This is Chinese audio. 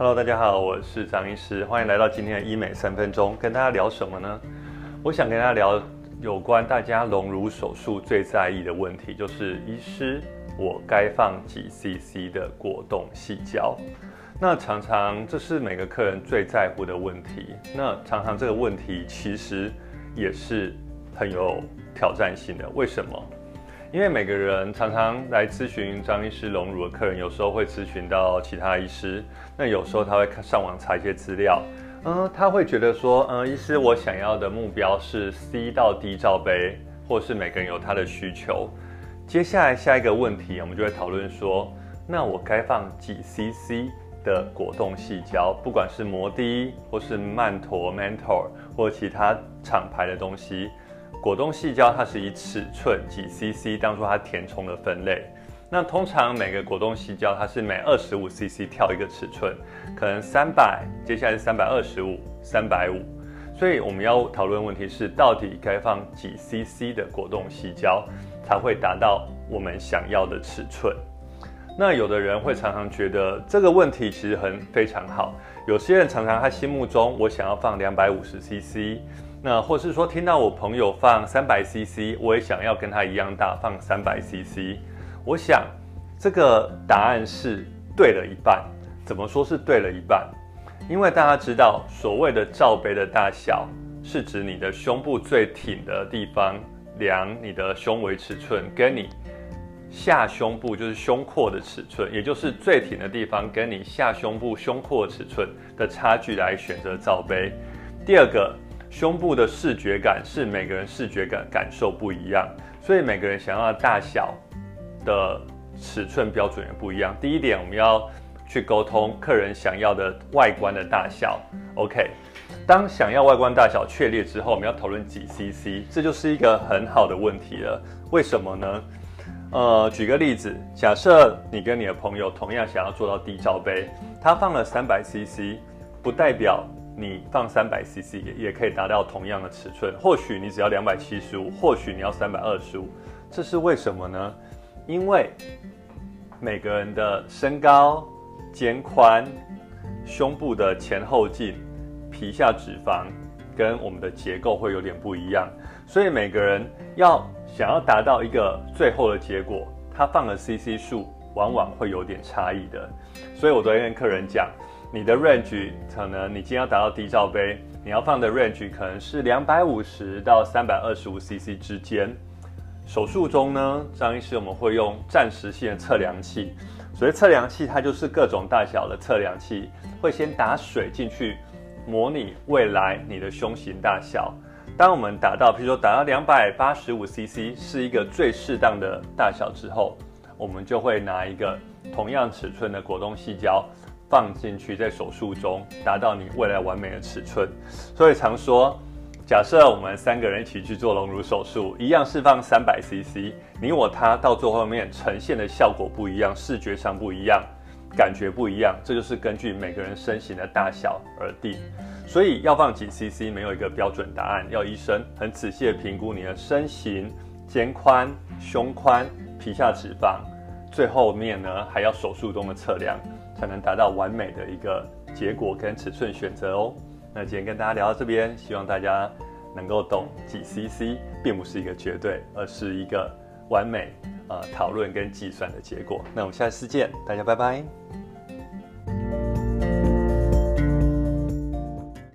Hello，大家好，我是张医师，欢迎来到今天的医美三分钟。跟大家聊什么呢？我想跟大家聊有关大家隆乳手术最在意的问题，就是医师，我该放几 CC 的果冻细胶？那常常这是每个客人最在乎的问题。那常常这个问题其实也是很有挑战性的。为什么？因为每个人常常来咨询张医师隆乳的客人，有时候会咨询到其他医师，那有时候他会上网查一些资料，嗯，他会觉得说，嗯，医师我想要的目标是 C 到 D 罩杯，或是每个人有他的需求。接下来下一个问题，我们就会讨论说，那我该放几 CC 的果冻细胶，不管是摩的或是曼陀 Mentor 或其他厂牌的东西。果冻细胶它是以尺寸几 CC 当做它填充的分类。那通常每个果冻细胶它是每二十五 CC 跳一个尺寸，可能三百，接下来是三百二十五、三百五。所以我们要讨论问题是，到底该放几 CC 的果冻细胶才会达到我们想要的尺寸？那有的人会常常觉得这个问题其实很非常好。有些人常常他心目中我想要放两百五十 CC。那或是说听到我朋友放三百 CC，我也想要跟他一样大放三百 CC。我想这个答案是对了一半。怎么说是对了一半？因为大家知道，所谓的罩杯的大小是指你的胸部最挺的地方量你的胸围尺寸，跟你下胸部就是胸廓的尺寸，也就是最挺的地方跟你下胸部胸廓尺寸的差距来选择罩杯。第二个。胸部的视觉感是每个人视觉感感受不一样，所以每个人想要的大小的尺寸标准也不一样。第一点，我们要去沟通客人想要的外观的大小。OK，当想要外观大小确立之后，我们要讨论几 CC，这就是一个很好的问题了。为什么呢？呃，举个例子，假设你跟你的朋友同样想要做到低罩杯，他放了三百 CC，不代表。你放三百 CC 也也可以达到同样的尺寸，或许你只要两百七十五，或许你要三百二十五，这是为什么呢？因为每个人的身高、肩宽、胸部的前后径、皮下脂肪跟我们的结构会有点不一样，所以每个人要想要达到一个最后的结果，他放的 CC 数往往会有点差异的，所以我昨天跟客人讲。你的 range 可能你今天要达到低罩杯，你要放的 range 可能是两百五十到三百二十五 cc 之间。手术中呢，张医师我们会用暂时性的测量器，所谓测量器，它就是各种大小的测量器，会先打水进去，模拟未来你的胸型大小。当我们达到，譬如说达到两百八十五 cc 是一个最适当的大小之后，我们就会拿一个同样尺寸的果冻细胶。放进去，在手术中达到你未来完美的尺寸。所以常说，假设我们三个人一起去做隆乳手术，一样是放三百 CC，你我他到最后面呈现的效果不一样，视觉上不一样，感觉不一样，这就是根据每个人身形的大小而定。所以要放几 CC 没有一个标准答案，要医生很仔细的评估你的身形、肩宽、胸宽、皮下脂肪，最后面呢还要手术中的测量。才能达到完美的一个结果跟尺寸选择哦。那今天跟大家聊到这边，希望大家能够懂几 CC 并不是一个绝对，而是一个完美呃讨论跟计算的结果。那我们下次见，大家拜拜。